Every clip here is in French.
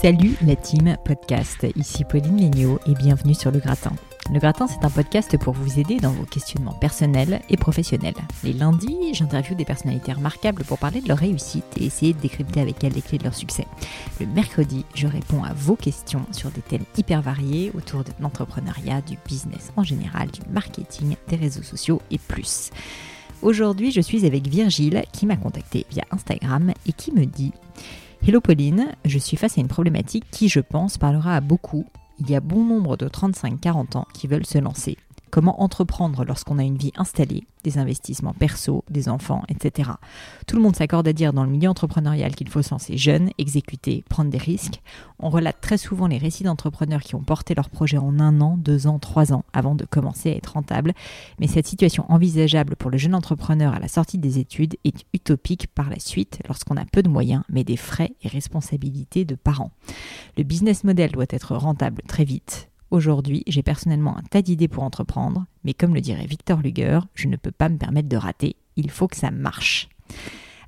Salut la team podcast, ici Pauline Léniaud et bienvenue sur Le Gratin. Le Gratin, c'est un podcast pour vous aider dans vos questionnements personnels et professionnels. Les lundis, j'interviewe des personnalités remarquables pour parler de leur réussite et essayer de décrypter avec elles les clés de leur succès. Le mercredi, je réponds à vos questions sur des thèmes hyper variés autour de l'entrepreneuriat, du business en général, du marketing, des réseaux sociaux et plus. Aujourd'hui, je suis avec Virgile qui m'a contacté via Instagram et qui me dit Hello Pauline, je suis face à une problématique qui, je pense, parlera à beaucoup il y a bon nombre de 35-40 ans qui veulent se lancer. Comment entreprendre lorsqu'on a une vie installée, des investissements perso, des enfants, etc. Tout le monde s'accorde à dire dans le milieu entrepreneurial qu'il faut se lancer jeune, exécuter, prendre des risques. On relate très souvent les récits d'entrepreneurs qui ont porté leur projet en un an, deux ans, trois ans avant de commencer à être rentable. Mais cette situation envisageable pour le jeune entrepreneur à la sortie des études est utopique par la suite lorsqu'on a peu de moyens mais des frais et responsabilités de parents. Le business model doit être rentable très vite Aujourd'hui, j'ai personnellement un tas d'idées pour entreprendre, mais comme le dirait Victor Luger, je ne peux pas me permettre de rater, il faut que ça marche.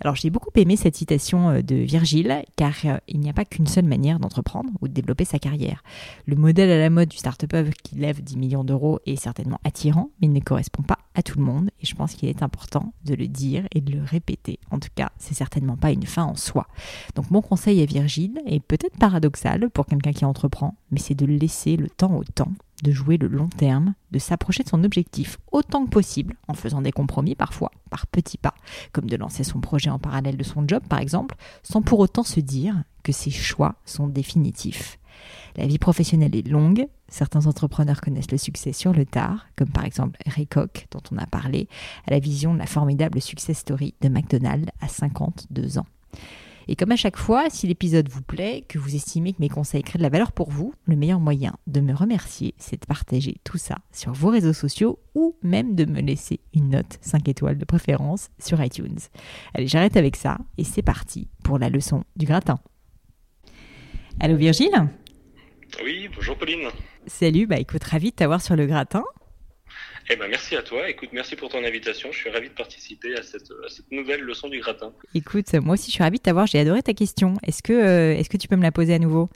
Alors j'ai beaucoup aimé cette citation euh, de Virgile, car euh, il n'y a pas qu'une seule manière d'entreprendre ou de développer sa carrière. Le modèle à la mode du start-up qui lève 10 millions d'euros est certainement attirant, mais il ne correspond pas à tout le monde, et je pense qu'il est important de le dire et de le répéter. En tout cas, c'est certainement pas une fin en soi. Donc mon conseil à Virgile est peut-être paradoxal pour quelqu'un qui entreprend, mais c'est de laisser le temps au temps de jouer le long terme, de s'approcher de son objectif autant que possible, en faisant des compromis parfois, par petits pas, comme de lancer son projet en parallèle de son job par exemple, sans pour autant se dire que ses choix sont définitifs. La vie professionnelle est longue, certains entrepreneurs connaissent le succès sur le tard, comme par exemple Ray Koch dont on a parlé, à la vision de la formidable success story de McDonald's à 52 ans. Et comme à chaque fois, si l'épisode vous plaît, que vous estimez que mes conseils créent de la valeur pour vous, le meilleur moyen de me remercier, c'est de partager tout ça sur vos réseaux sociaux ou même de me laisser une note 5 étoiles de préférence sur iTunes. Allez, j'arrête avec ça et c'est parti pour la leçon du gratin. Allô Virgile? Oui, bonjour Pauline. Salut, bah écoute, ravi de t'avoir sur le gratin. Eh ben, merci à toi. Écoute, merci pour ton invitation. Je suis ravi de participer à cette, nouvelle leçon du gratin. Écoute, moi aussi, je suis ravi de t'avoir. J'ai adoré ta question. Est-ce que, euh, est-ce que tu peux me la poser à nouveau?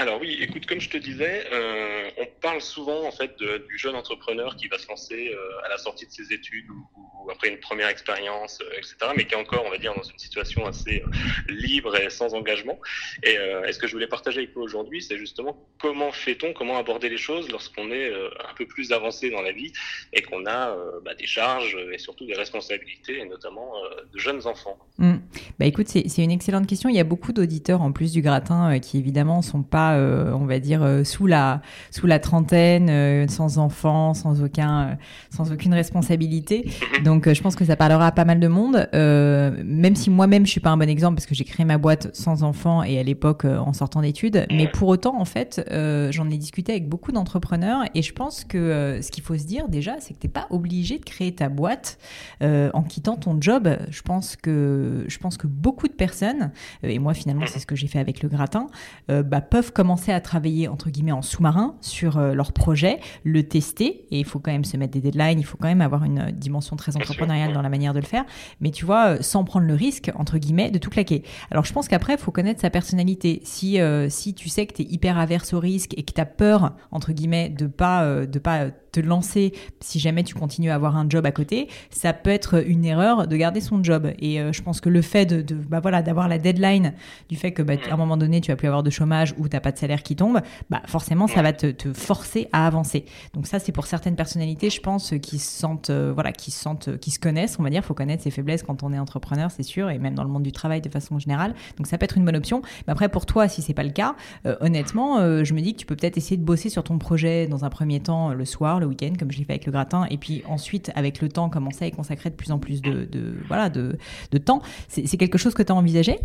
Alors oui, écoute, comme je te disais, euh, on parle souvent en fait du jeune entrepreneur qui va se lancer euh, à la sortie de ses études ou, après une première expérience, euh, etc., mais qui est encore, on va dire, dans une situation assez libre et sans engagement. Et, ce que je voulais partager avec vous aujourd'hui, c'est justement comment fait-on, comment aborder les choses lorsqu'on est un peu plus avancé dans la vie et qu'on a bah, des charges et surtout des responsabilités, et notamment de jeunes enfants. Mmh. Bah écoute, c'est une excellente question. Il y a beaucoup d'auditeurs en plus du gratin qui évidemment sont pas euh, on va dire, euh, sous la sous la trentaine, euh, sans enfants, sans aucun, sans aucune responsabilité. Donc, je pense que ça parlera à pas mal de monde. même si moi-même je suis pas un bon exemple parce que j'ai créé ma boîte sans enfants et à l'époque en sortant d'études. Mais pour autant, en fait, j'en ai discuté avec beaucoup d'entrepreneurs et je pense que ce qu'il faut se dire déjà, c'est que t'es pas obligé de créer ta boîte en quittant ton job. Je pense que je pense que beaucoup de personnes et moi finalement c'est ce que j'ai fait avec le gratin, bah, peuvent commencer à travailler entre guillemets en sous-marin sur euh, leur projet, le tester et il faut quand même se mettre des deadlines, il faut quand même avoir une dimension très entrepreneuriale dans la manière de le faire, mais tu vois, euh, sans prendre le risque entre guillemets de tout claquer. Alors je pense qu'après il faut connaître sa personnalité. Si euh, si tu sais que tu es hyper averse au risque et que tu as peur entre guillemets de pas de pas te lancer, si jamais tu continues à avoir un job à côté, ça peut être une erreur de garder son job. Et je pense que le fait de, bah voilà, d'avoir la deadline du fait que bah, à un moment donné tu vas plus avoir de chômage ou t'as pas de salaire qui tombe, bah forcément ça va te, te forcer à avancer. Donc ça c'est pour certaines personnalités, je pense, qui se sentent, voilà, qui se sentent, qui se connaissent, on va dire, faut connaître ses faiblesses quand on est entrepreneur, c'est sûr, et même dans le monde du travail de façon générale. Donc ça peut être une bonne option. Mais après, pour toi, si c'est pas le cas, euh, honnêtement, euh, je me dis que tu peux peut-être essayer de bosser sur ton projet dans un premier temps le soir, le week-end, comme je l'ai fait avec le gratin, et puis ensuite, avec le temps, commencer à y consacrer de plus en plus de, voilà, de, de temps. C'est quelque chose que tu as envisagé?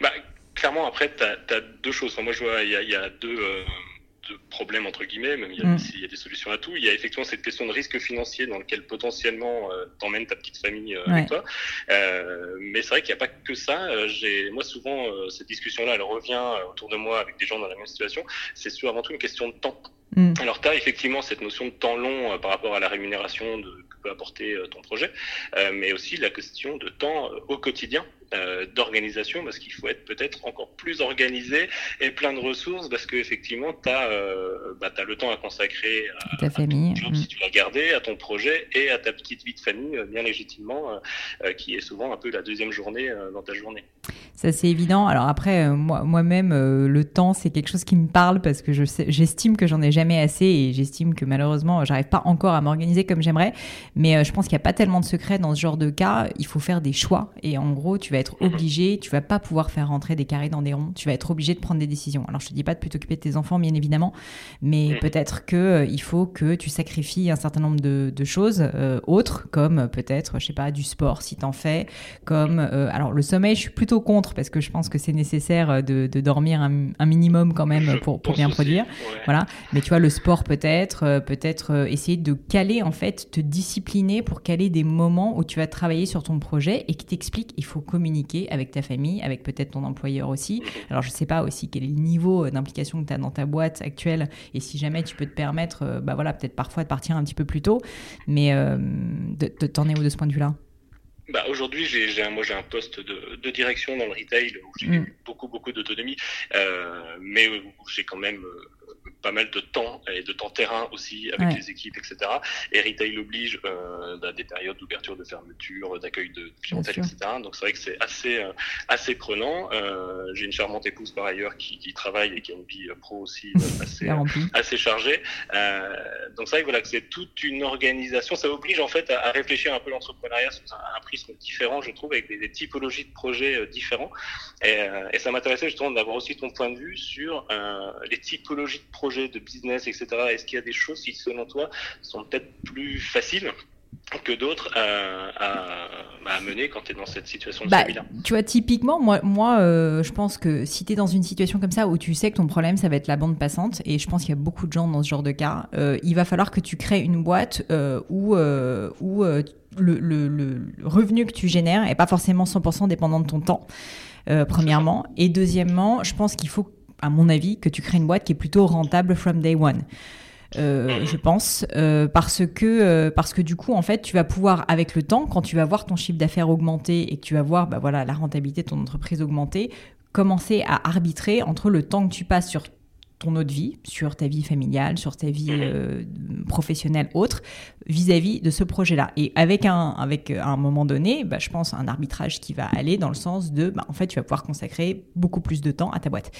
Bah, Clairement, après, tu as, deux choses. moi, je vois, il y a, deux. Euh, de problème entre guillemets, même mm. il y, a, des solutions à tout. Il y a effectivement cette question de risque financier dans lequel potentiellement euh, t'emmènes ta petite famille euh, avec toi. Euh, mais c'est vrai qu'il n'y a pas que ça. Euh, j'ai moi souvent cette discussion-là, elle revient autour de moi avec des gens dans la même situation. C'est surtout avant tout une question de temps. Mm. Alors tu as effectivement cette notion de temps long par rapport à la rémunération que peut apporter ton projet, mais aussi la question de temps au quotidien. Euh, d'organisation parce qu'il faut être peut-être encore plus organisé et plein de ressources parce que effectivement tu as, euh, bah, le temps à consacrer à, ta famille ton job, si tu l'as gardé à ton projet et à ta petite vie de famille euh, bien légitimement qui est souvent un peu la deuxième journée dans ta journée. Ça c'est évident. Alors après moi moi-même le temps c'est quelque chose qui me parle parce que je j'estime que j'en ai jamais assez et j'estime que malheureusement j'arrive pas encore à m'organiser comme j'aimerais mais je pense qu'il n'y a pas tellement de secrets dans ce genre de cas, il faut faire des choix et en gros tu vas être obligé, tu vas pas pouvoir faire rentrer des carrés dans des ronds, tu vas être obligé de prendre des décisions. Alors je te dis pas de plus t'occuper de tes enfants, bien évidemment, mais peut-être que euh, il faut que tu sacrifies un certain nombre de, choses euh, autres, comme peut-être, je sais pas, du sport si t'en fais, comme euh, alors le sommeil, je suis plutôt contre parce que je pense que c'est nécessaire de, dormir un, minimum quand même pour, pour bien produire, voilà. Mais tu vois le sport peut-être, peut-être essayer de caler en fait, te discipliner pour caler des moments où tu vas travailler sur ton projet et qui t'explique il faut communiquer avec ta famille, avec peut-être ton employeur aussi. Alors, je ne sais pas aussi quel est le niveau euh, d'implication que tu as dans ta boîte actuelle et si jamais tu peux te permettre, euh, bah voilà, peut-être parfois de partir un petit peu plus tôt. Mais euh, de, t'en es où de ce point de vue-là? Bah, Aujourd'hui, j'ai, moi, j'ai un poste de, direction dans le retail où j'ai mm. beaucoup, beaucoup d'autonomie, mais où j'ai quand même pas mal de temps et de temps terrain aussi avec les équipes, etc. Et retail oblige euh, des périodes d'ouverture, de fermeture, d'accueil de clientèle, etc. Donc c'est vrai que c'est assez euh, assez prenant. Euh, J'ai une charmante épouse par ailleurs qui, qui, travaille et qui a une vie pro aussi euh, assez assez chargée. Euh, donc c'est vrai que voilà que c'est toute une organisation. Ça oblige en fait à, à réfléchir un peu l'entrepreneuriat sous un, un, prisme différent, je trouve, avec des, des typologies de projets euh, différents. Et, et ça m'intéressait justement d'avoir aussi ton point de vue sur les typologies de projets de business, etc. Est-ce qu'il y a des choses qui, selon toi, sont peut-être plus faciles que d'autres à, mener quand tu es dans cette situation de bah, Tu vois, typiquement, moi, moi euh, je pense que si tu es dans une situation comme ça où tu sais que ton problème, ça va être la bande passante, et je pense qu'il y a beaucoup de gens dans ce genre de cas, euh, il va falloir que tu crées une boîte euh, où, où le, le, le, revenu que tu génères est pas forcément 100% dépendant de ton temps, premièrement. Et deuxièmement, je pense qu'il faut à mon avis, que tu crées une boîte qui est plutôt rentable from day one. Euh, je pense, euh, parce que euh, parce que du coup, en fait, tu vas pouvoir avec le temps, quand tu vas voir ton chiffre d'affaires augmenter et que tu vas voir, bah voilà, la rentabilité de ton entreprise augmenter, commencer à arbitrer entre le temps que tu passes sur ton autre vie, sur ta vie familiale, sur ta vie euh, professionnelle autre, vis-à-vis de ce projet-là. Et avec un, avec un moment donné, bah, je pense un arbitrage qui va aller dans le sens de, bah, en fait, tu vas pouvoir consacrer beaucoup plus de temps à ta boîte.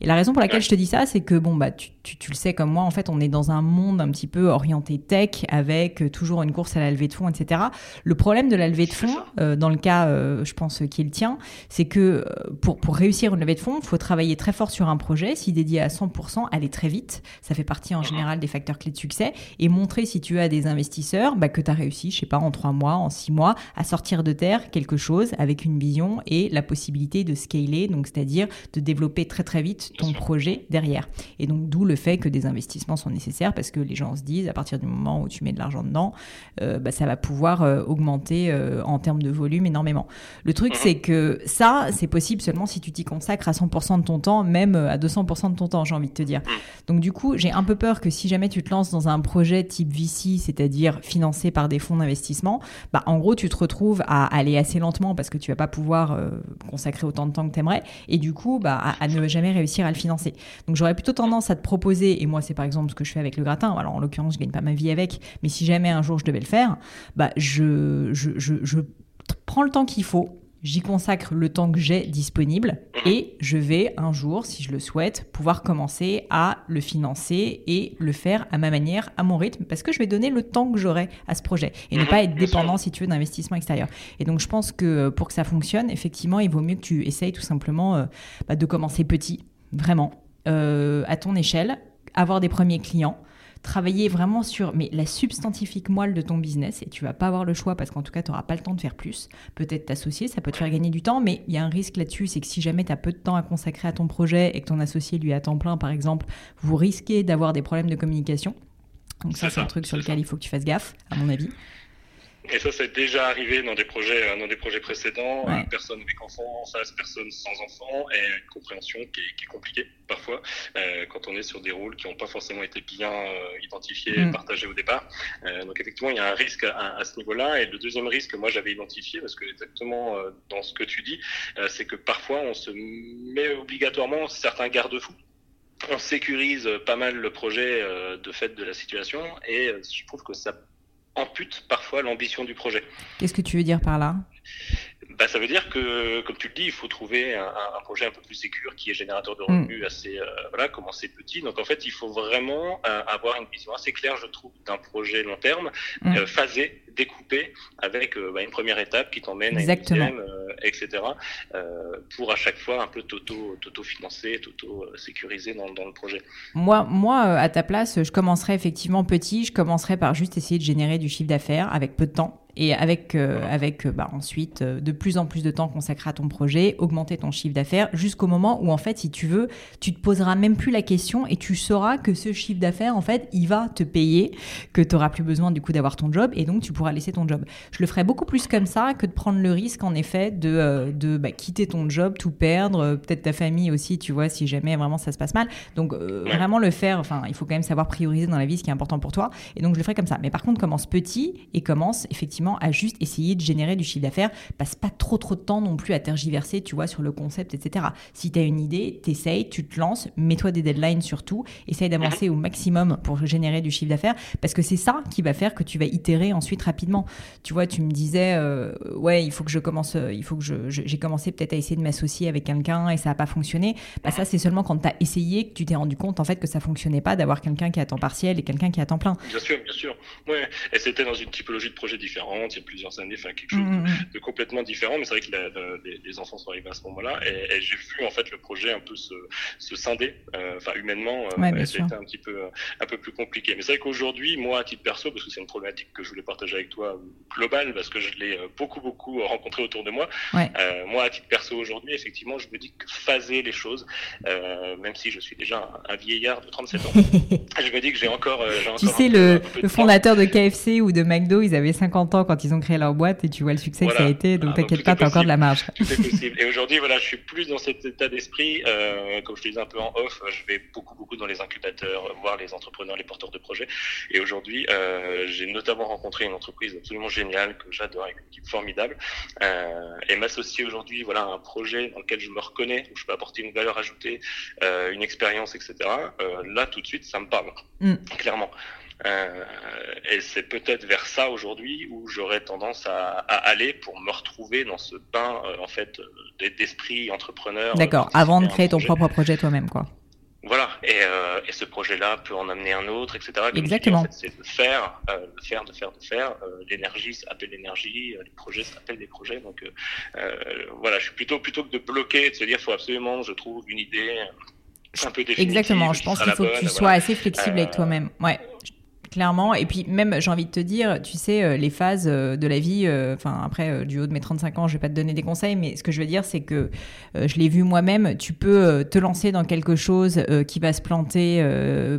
Et la raison pour laquelle je te dis ça, c'est que bon, bah, tu, tu, tu, le sais comme moi, en fait, on est dans un monde un petit peu orienté tech, avec toujours une course à la levée de fonds, etc. Le problème de la levée de fonds, euh, dans le cas, euh, je pense, qui est le tien, c'est que pour, pour réussir une levée de fonds, il faut travailler très fort sur un projet, s'y dédier à 100% aller très vite. Ça fait partie en mhm. général des facteurs clés de succès. Et montrer si tu as des investisseurs bah, que tu as réussi, je sais pas, en trois mois, en six mois, à sortir de terre quelque chose avec une vision et la possibilité de scaler, donc c'est-à-dire de développer très très vite ton projet derrière. Et donc d'où le fait que des investissements sont nécessaires parce que les gens se disent à partir du moment où tu mets de l'argent dedans, euh, bah, ça va pouvoir euh, augmenter euh, en termes de volume énormément. Le truc mhm. c'est que ça, c'est possible seulement si tu t'y consacres à 100% de ton temps, même à 200% de ton temps, j'ai envie de te dire. Mm. Donc du coup, j'ai un peu peur que si jamais tu te lances dans un projet type VC, c'est-à-dire financé par des fonds d'investissement, bah en gros, tu te retrouves à aller assez lentement parce que tu vas pas pouvoir euh, consacrer autant de temps que tu aimerais et du coup, bah à, ne jamais réussir à le financer. Donc j'aurais plutôt tendance à te proposer et moi c'est par exemple ce que je fais avec le gratin. Alors en l'occurrence, je gagne pas ma vie avec, mais si jamais un jour je devais le faire, bah je je, je, je prends le temps qu'il faut J'y consacre le temps que j'ai disponible et je vais un jour, si je le souhaite, pouvoir commencer à le financer et le faire à ma manière, à mon rythme, parce que je vais donner le temps que j'aurai à ce projet et ne pas être dépendant, si tu veux, d'investissement extérieur. Et donc, je pense que euh, pour que ça fonctionne, effectivement, il vaut mieux que tu essayes tout simplement euh, bah, de commencer petit, vraiment, euh, à ton échelle, avoir des premiers clients travailler vraiment sur mais la substantifique moelle de ton business et tu vas pas avoir le choix parce qu'en tout cas tu n'auras pas le temps de faire plus. Peut-être t'associer, ça peut te faire gagner du temps, mais il y a un risque là-dessus, c'est que si jamais tu as peu de temps à consacrer à ton projet et que ton associé lui a temps plein par exemple, vous risquez d'avoir des problèmes de communication. Donc ça c'est un truc sur lequel il faut que tu fasses gaffe, à mon avis. Et ça, c'est déjà arrivé dans des projets, euh, dans des projets précédents. Une personne avec enfants, face personne sans enfants, et une compréhension qui est, qui est compliquée parfois euh, quand on est sur des rôles qui n'ont pas forcément été bien euh, identifiés et mm. partagés au départ. Euh, donc effectivement, il y a un risque à, à ce niveau-là. Et le deuxième risque que moi j'avais identifié, parce que exactement euh, dans ce que tu dis, c'est que parfois on se met obligatoirement certains garde-fous on sécurise pas mal le projet de fait de la situation et je trouve que ça ampute parfois l'ambition du projet. Qu'est-ce que tu veux dire par là? Bah, ça veut dire que, comme tu le dis, il faut trouver un, un projet un peu plus sécur qui est générateur de revenus mm. assez, euh, voilà, commencer petit. Donc en fait, il faut vraiment euh, avoir une vision assez claire, je trouve, d'un projet long terme, mm. euh, phasé, découpé, avec bah, une première étape qui t'emmène à une deuxième, etc. pour à chaque fois un peu toto, toto financer, toto sécuriser dans, dans, le projet. Moi, moi, à ta place, je commencerai effectivement petit. Je commencerai par juste essayer de générer du chiffre d'affaires avec peu de temps et avec, euh, avec euh, bah, ensuite euh, de plus en plus de temps consacré à ton projet, augmenter ton chiffre d'affaires jusqu'au moment où en fait si tu veux, tu te poseras même plus la question et tu sauras que ce chiffre d'affaires en fait il va te payer, que tu auras plus besoin du coup d'avoir ton job et donc tu pourras laisser ton job. Je le ferai beaucoup plus comme ça que de prendre le risque en effet de, de bah, quitter ton job, tout perdre, peut-être ta famille aussi, tu vois, si jamais vraiment ça se passe mal. Donc vraiment le faire, enfin il faut quand même savoir prioriser dans la vie ce qui est important pour toi et donc je le ferai comme ça. Mais par contre commence petit et commence effectivement à juste essayer de générer du chiffre d'affaires. Passe pas trop trop de temps non plus à tergiverser, tu vois, sur le concept, etc. Si tu as une idée, t'essayes, tu te lances, mets-toi des deadlines surtout, essaye d'avancer au maximum pour générer du chiffre d'affaires, parce que c'est ça qui va faire que tu vas itérer ensuite rapidement. Tu vois, tu me disais, euh, ouais, il faut que je commence, euh, il faut que j'ai commencé peut-être à essayer de m'associer avec quelqu'un et ça n'a pas fonctionné. Bah ça, c'est seulement quand tu as essayé que tu t'es rendu compte en fait que ça fonctionnait pas d'avoir quelqu'un qui est à temps partiel et quelqu'un qui est à temps plein. Bien sûr, bien sûr. Ouais. Et c'était dans une typologie de projet différent il y a plusieurs années, enfin quelque chose mmh, mmh. de, complètement différent. Mais c'est vrai que les, enfants sont arrivés à ce moment-là, et, j'ai vu en fait le projet un peu se, se scinder, euh, enfin humainement, euh, c'était un petit peu un peu plus compliqué. Mais c'est vrai qu'aujourd'hui, moi à titre perso, parce que c'est une problématique que je voulais partager avec toi globale, parce que je l'ai euh, beaucoup beaucoup rencontré autour de moi. Euh, moi à titre perso aujourd'hui, effectivement, je me dis que phaser les choses, même si je suis déjà un, vieillard de 37 ans, je me dis que j'ai encore. tu sais, le, le fondateur de KFC ou de McDo, ils avaient 50 ans quand ils ont créé leur boîte et tu vois le succès que ça a été. Donc, t'inquiète pas, t'as encore de la marge. Tout est possible. Et aujourd'hui, voilà, je suis plus dans cet état d'esprit. Euh, comme je te disais un peu en off, je vais beaucoup, beaucoup dans les incubateurs, voir les entrepreneurs, les porteurs de projets. Et aujourd'hui, euh, j'ai notamment rencontré une entreprise absolument géniale que j'adore, avec une équipe formidable. Euh, et m'associer aujourd'hui, voilà, à un projet dans lequel je me reconnais, où je peux apporter une valeur ajoutée, une expérience, etc. Là, tout de suite, ça me parle, mm. clairement. Euh, et c'est peut-être vers ça aujourd'hui où j'aurais tendance à, à, aller pour me retrouver dans ce bain euh, en fait d'esprit entrepreneur. D'accord. Avant de créer ton propre projet toi-même, quoi. Voilà, et, euh, et ce projet-là peut en amener un autre, etc. Exactement. En fait, c'est de faire, euh, de faire, de faire, de faire. Euh, l'énergie s'appelle l'énergie, euh, les projets s'appellent des projets. Donc euh, voilà, je suis plutôt plutôt que de bloquer, de se dire, faut absolument, je trouve une idée un peu. Exactement. Je pense qu'il faut que tu sois assez flexible avec toi-même. Ouais Clairement. Et puis même, j'ai envie de te dire, tu sais, euh, les phases euh, de la vie, euh, enfin après, du haut de mes 35 ans, je vais pas te donner des conseils, mais ce que je veux dire, c'est que je l'ai vu moi-même, tu peux te lancer dans quelque chose qui va se planter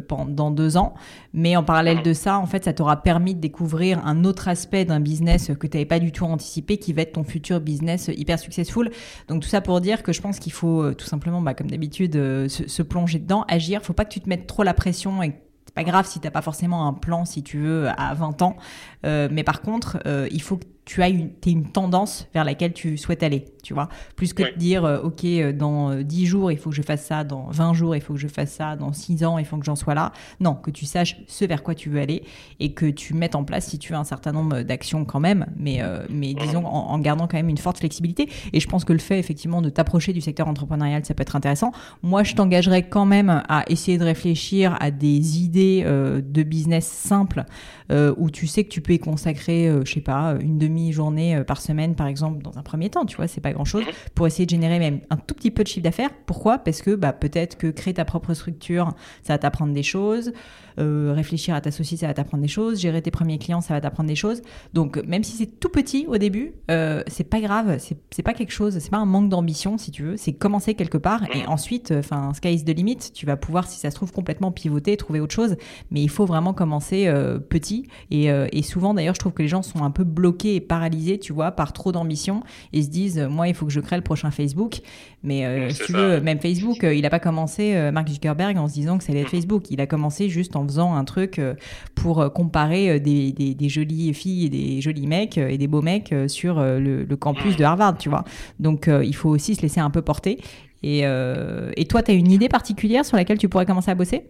pendant deux ans, mais en parallèle de ça, en fait, ça t'aura permis de découvrir un autre aspect d'un business que tu n'avais pas du tout anticipé, qui va être ton futur business hyper successful. Donc tout ça pour dire que je pense qu'il faut tout simplement, bah, comme d'habitude, se, se, plonger dedans, agir. Faut pas que tu te mettes trop la pression et c'est pas grave si t'as pas forcément un plan, si tu veux, à 20 ans. Euh, mais par contre, euh, il faut que tu as une, une tendance vers laquelle tu souhaites aller, tu vois. Plus que de dire, euh, OK, euh, dans 10 euh, jours, il faut que je fasse ça, dans 20 jours, il faut que je fasse ça, dans 6 ans, il faut que j'en sois là. Non, que tu saches ce vers quoi tu veux aller et que tu mettes en place, si tu as un certain nombre d'actions quand même, mais, mais disons en, en, gardant quand même une forte flexibilité. Et je pense que le fait, effectivement, de t'approcher du secteur entrepreneurial, ça peut être intéressant. Moi, je t'engagerais quand même à essayer de réfléchir à des idées de business simples où tu sais que tu peux y consacrer, je sais pas, une demi-journée par semaine, par exemple, dans un premier temps, tu vois, c'est pas grand-chose, pour essayer de générer même un tout petit peu de chiffre d'affaires. Pourquoi? Parce que bah, peut-être que créer ta propre structure, ça va t'apprendre des choses. Euh, réfléchir à t'associer, ça va t'apprendre des choses. Gérer tes premiers clients, ça va t'apprendre des choses. Donc, même si c'est tout petit au début, euh, c'est pas grave. C'est pas quelque chose, c'est pas un manque d'ambition, si tu veux. C'est commencer quelque part et ensuite, enfin, sky is the limit. Tu vas pouvoir, si ça se trouve, complètement pivoter, trouver autre chose. Mais il faut vraiment commencer euh, petit. Et, et souvent, d'ailleurs, je trouve que les gens sont un peu bloqués et paralysés, tu vois, par trop d'ambition et se disent, moi, il faut que je crée le prochain Facebook. Mais si tu veux, même Facebook, il a pas commencé, Mark Zuckerberg, en se disant que ça allait être Facebook. Il a commencé juste en faisant un truc euh, pour euh, comparer euh, des, des, jolies filles et des jolis mecs et des beaux mecs sur le, campus de Harvard, tu vois. Donc il faut aussi se laisser un peu porter. Et, et toi, tu as une idée particulière sur laquelle tu pourrais commencer à bosser?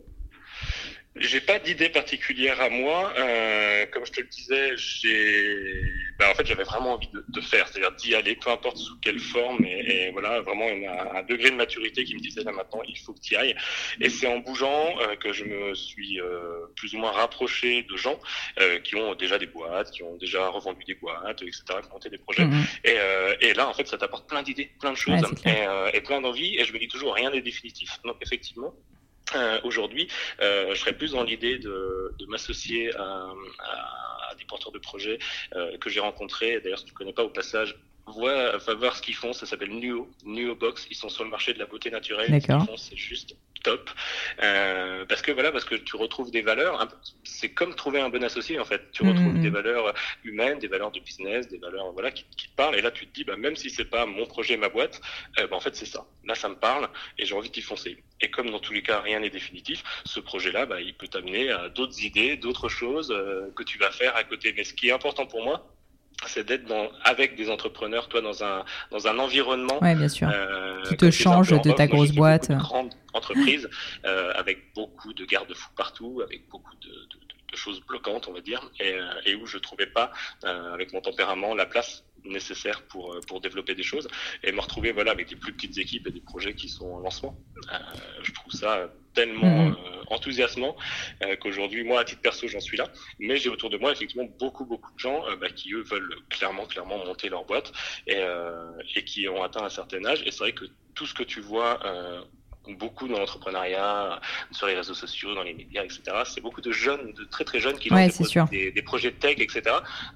J'ai pas d'idée particulière à moi. Euh, comme je te le disais, j'ai, bah, en fait, j'avais vraiment envie de, de faire, c'est-à-dire d'y aller, peu importe sous quelle forme, et, et voilà, vraiment un, un, degré de maturité qui me disait là maintenant, il faut que tu y ailles. Et c'est en bougeant euh, que je me suis euh, plus ou moins rapproché de gens euh, qui ont déjà des boîtes, qui ont déjà revendu des boîtes, etc., qui ont monté des projets. Mhm. Et, euh, et, là, en fait, ça t'apporte plein d'idées, plein de choses, et, et plein d'envies. Et je me dis toujours, rien n'est définitif. Donc effectivement. Euh, aujourd'hui, euh, je serais plus dans l'idée de, de m'associer à, à, des porteurs de projets euh, que j'ai rencontrés. D'ailleurs, si tu connais pas au passage, vois, va voir ce qu'ils font. Ça s'appelle Nuo, Nuo Box. Ils sont sur le marché de la beauté naturelle. Ce qu'ils font, c'est juste top. Euh, parce que voilà, parce que tu retrouves des valeurs. C'est comme trouver un bon associé en fait. Tu retrouves mm-hmm. des valeurs humaines, des valeurs de business, des valeurs voilà qui, qui te parlent. Et là, tu te dis, bah même si c'est pas mon projet, ma boîte, euh, bah, en fait c'est ça. Là, ça me parle et j'ai envie d'y foncer. Et comme dans tous les cas, rien n'est définitif, ce projet-là, bah, il peut t'amener à d'autres idées, d'autres choses euh, que tu vas faire à côté. Mais ce qui est important pour moi, c'est d'être dans, avec des entrepreneurs, toi, dans un, dans un environnement ouais, bien sûr. Euh, qui te change de ta grosse boîte. Une grande entreprise euh, avec beaucoup de garde-fous partout, avec beaucoup de, de, de, choses bloquantes, on va dire, et, euh, et où je trouvais pas, euh, avec mon tempérament, la place nécessaire pour, euh, pour développer des choses et me retrouver voilà avec des plus petites équipes et des projets qui sont en lancement. Euh, je trouve ça tellement mmh. euh, enthousiasmant euh, qu'aujourd'hui moi à titre perso j'en suis là mais j'ai autour de moi effectivement beaucoup beaucoup de gens euh, bah, qui eux veulent clairement clairement monter leur boîte et, euh, et qui ont atteint un certain âge et c'est vrai que tout ce que tu vois beaucoup dans l'entrepreneuriat, sur les réseaux sociaux, dans les médias, etc. C'est beaucoup de jeunes, de très très jeunes qui ouais, des, des, des, projets de tech, etc.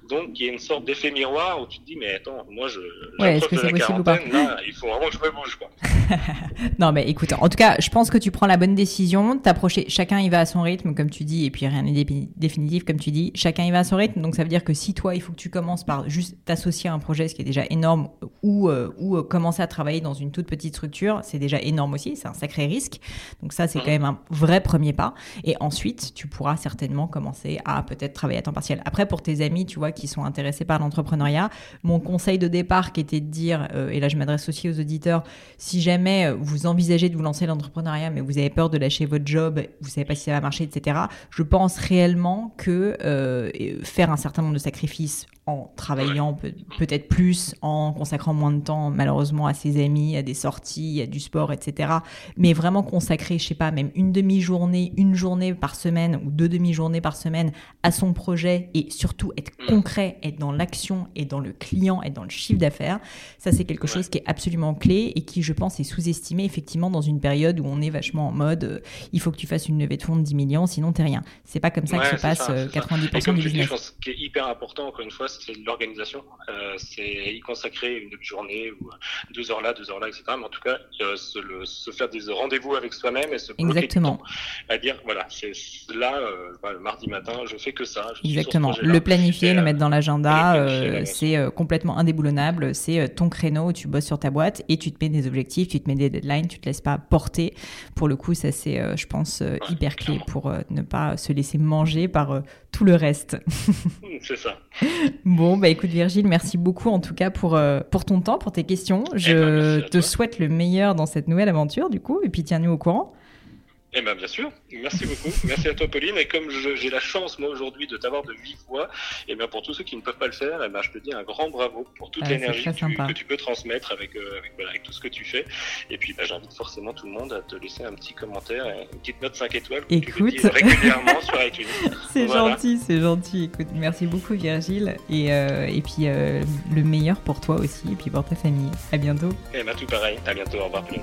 Donc il y a une sorte d'effet miroir où tu te dis mais attends, moi je ouais, est-ce que c'est possible ou pas là, il faut vraiment que je me bouge quoi. non mais écoute, en tout cas, je pense que tu prends la bonne décision, t'approcher, chacun y va à son rythme comme tu dis et puis rien n'est définitif comme tu dis, chacun y va à son rythme. Donc ça veut dire que si toi il faut que tu commences par juste t'associer à un projet, ce qui est déjà énorme, ou euh, ou euh, commencer à travailler dans une toute petite structure, c'est déjà énorme aussi, c'est sacré risque. Donc ça, c'est quand même un vrai premier pas. Et ensuite, tu pourras certainement commencer à peut-être travailler à temps partiel. Après, pour tes amis, tu vois, qui sont intéressés par l'entrepreneuriat, mon conseil de départ qui était de dire, euh, et là je m'adresse aussi aux auditeurs, si jamais vous envisagez de vous lancer l'entrepreneuriat, mais vous avez peur de lâcher votre job, vous savez pas si ça va marcher, etc., je pense réellement que euh, faire un certain nombre de sacrifices en travaillant peut-être plus, en consacrant moins de temps malheureusement à ses amis, à des sorties, à du sport, etc. mais vraiment consacrer, je sais pas, même une demi-journée, une journée par semaine ou deux demi-journées par semaine à son projet et surtout être Mm. concret, être dans l'action et dans le client, être dans le chiffre d'affaires, ça c'est quelque chose qui est absolument clé et qui, je pense, est sous-estimé effectivement dans une période où on est vachement en mode euh, il faut que tu fasses une levée de fonds de 10 millions, sinon t'es rien. C'est pas comme ça Ouais, que se passe ça, euh, ça. 90% Et comme du tu dis, business. je pense ce qui est hyper important, encore une fois, c'est l'organisation. Euh, c'est y consacrer une demi-journée ou deux heures là, deux heures là, etc. Mais en tout cas, euh, se, le- se faire des rendez-vous avec soi-même et se bloquer Exactement. temps à dire, voilà, c'est là, euh, le mardi matin, je fais que ça. je Exactement. Le planifier, Et, le mettre dans l'agenda, c'est complètement indéboulonnable. C'est ton créneau où tu bosses sur ta boîte et tu te mets des objectifs, tu te mets des deadlines, tu te laisses pas porter. Pour le coup, ça c'est, je pense, Ouais, hyper clé pour ne pas se laisser manger par tout le reste. C'est ça. Bon, bah écoute Virgile, merci beaucoup en tout cas pour, euh, pour ton temps, pour tes questions. Eh ben, Je à te toi. souhaite le meilleur dans cette nouvelle aventure du coup, et puis tiens-nous au courant. Eh bien, bien sûr. Merci beaucoup. Merci à toi, Pauline. Et comme j'ai la chance, moi, aujourd'hui, de t'avoir de vive voix, et bien, pour tous ceux qui ne peuvent pas le faire, eh ben, je te dis un grand bravo pour toute l'énergie que, tu- peux transmettre avec, euh, avec, voilà, avec tout ce que tu fais. Et puis, bah, j'invite forcément tout le monde à te laisser un petit commentaire, et une petite note 5 étoiles, comme tu le dis Écoute. régulièrement sur iTunes. C'est Voilà. gentil, c'est gentil. Écoute, merci beaucoup Virgile, et, euh, et puis euh, le meilleur pour toi aussi, et puis pour ta famille. À bientôt. Et ben, tout pareil. À bientôt. Au revoir, Pauline.